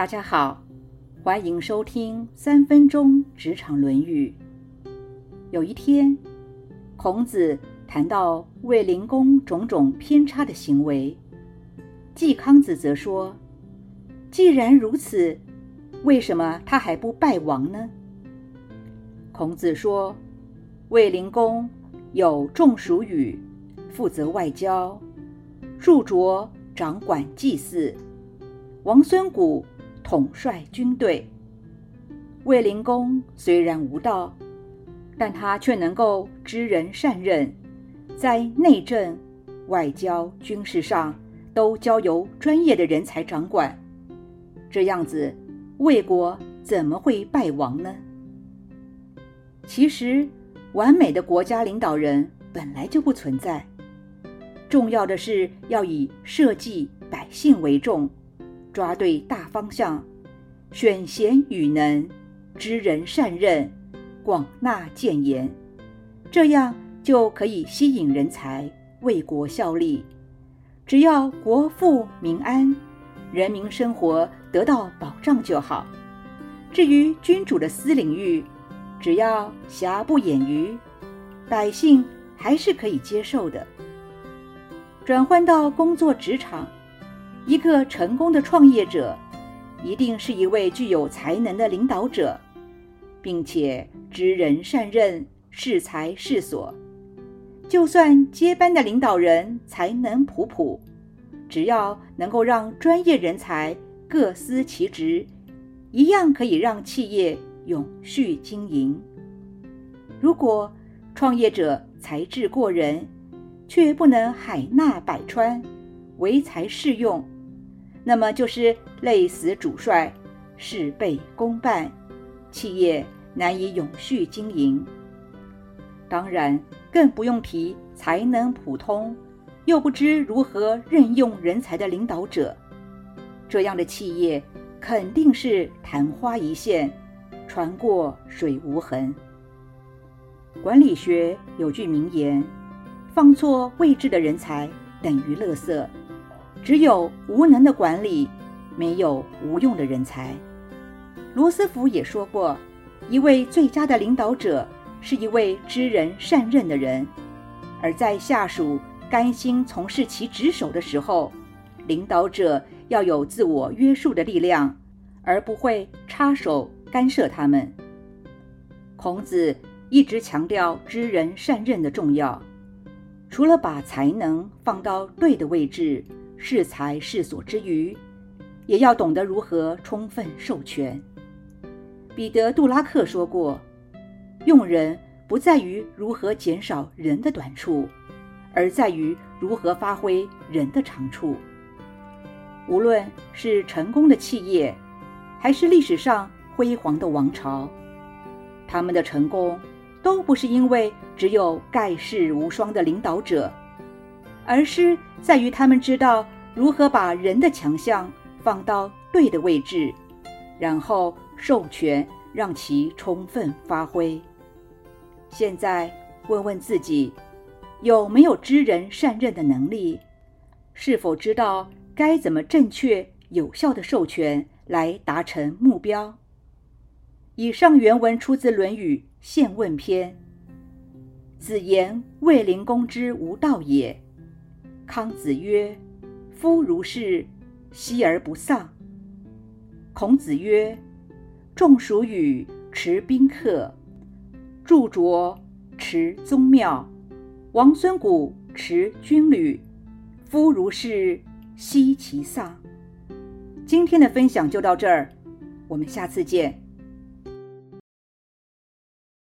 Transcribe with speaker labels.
Speaker 1: 大家好，欢迎收听三分钟职场论语。有一天，孔子谈到卫灵公种种偏差的行为，季康子则说：“既然如此，为什么他还不败亡呢？”孔子说：“卫灵公有仲叔语，负责外交；祝卓掌管祭祀；王孙谷统帅军队。卫灵公虽然无道。”但他却能够知人善任，在内政、外交、军事上都交由专业的人才掌管。这样子，魏国怎么会败亡呢？其实，完美的国家领导人本来就不存在。重要的是要以社稷百姓为重，抓对大方向，选贤与能，知人善任。广纳谏言，这样就可以吸引人才为国效力。只要国富民安，人民生活得到保障就好。至于君主的私领域，只要瑕不掩瑜，百姓还是可以接受的。转换到工作职场，一个成功的创业者，一定是一位具有才能的领导者。并且知人善任，适才适所。就算接班的领导人才能普普，只要能够让专业人才各司其职，一样可以让企业永续经营。如果创业者才智过人，却不能海纳百川，唯才适用，那么就是累死主帅，事倍功半。企业难以永续经营，当然更不用提才能普通又不知如何任用人才的领导者。这样的企业肯定是昙花一现，船过水无痕。管理学有句名言：“放错位置的人才等于垃圾。”只有无能的管理，没有无用的人才。罗斯福也说过，一位最佳的领导者是一位知人善任的人，而在下属甘心从事其职守的时候，领导者要有自我约束的力量，而不会插手干涉他们。孔子一直强调知人善任的重要，除了把才能放到对的位置，适才适所之余，也要懂得如何充分授权。彼得·杜拉克说过：“用人不在于如何减少人的短处，而在于如何发挥人的长处。无论是成功的企业，还是历史上辉煌的王朝，他们的成功都不是因为只有盖世无双的领导者，而是在于他们知道如何把人的强项放到对的位置。”然后授权让其充分发挥。现在问问自己，有没有知人善任的能力？是否知道该怎么正确有效的授权来达成目标？以上原文出自《论语·宪问篇》。子言卫灵公之无道也。康子曰：“夫如是，息而不丧。”孔子曰：“仲叔与持宾客，祝卓持宗庙，王孙谷持军旅。夫如是，奚其丧？”今天的分享就到这儿，我们下次见。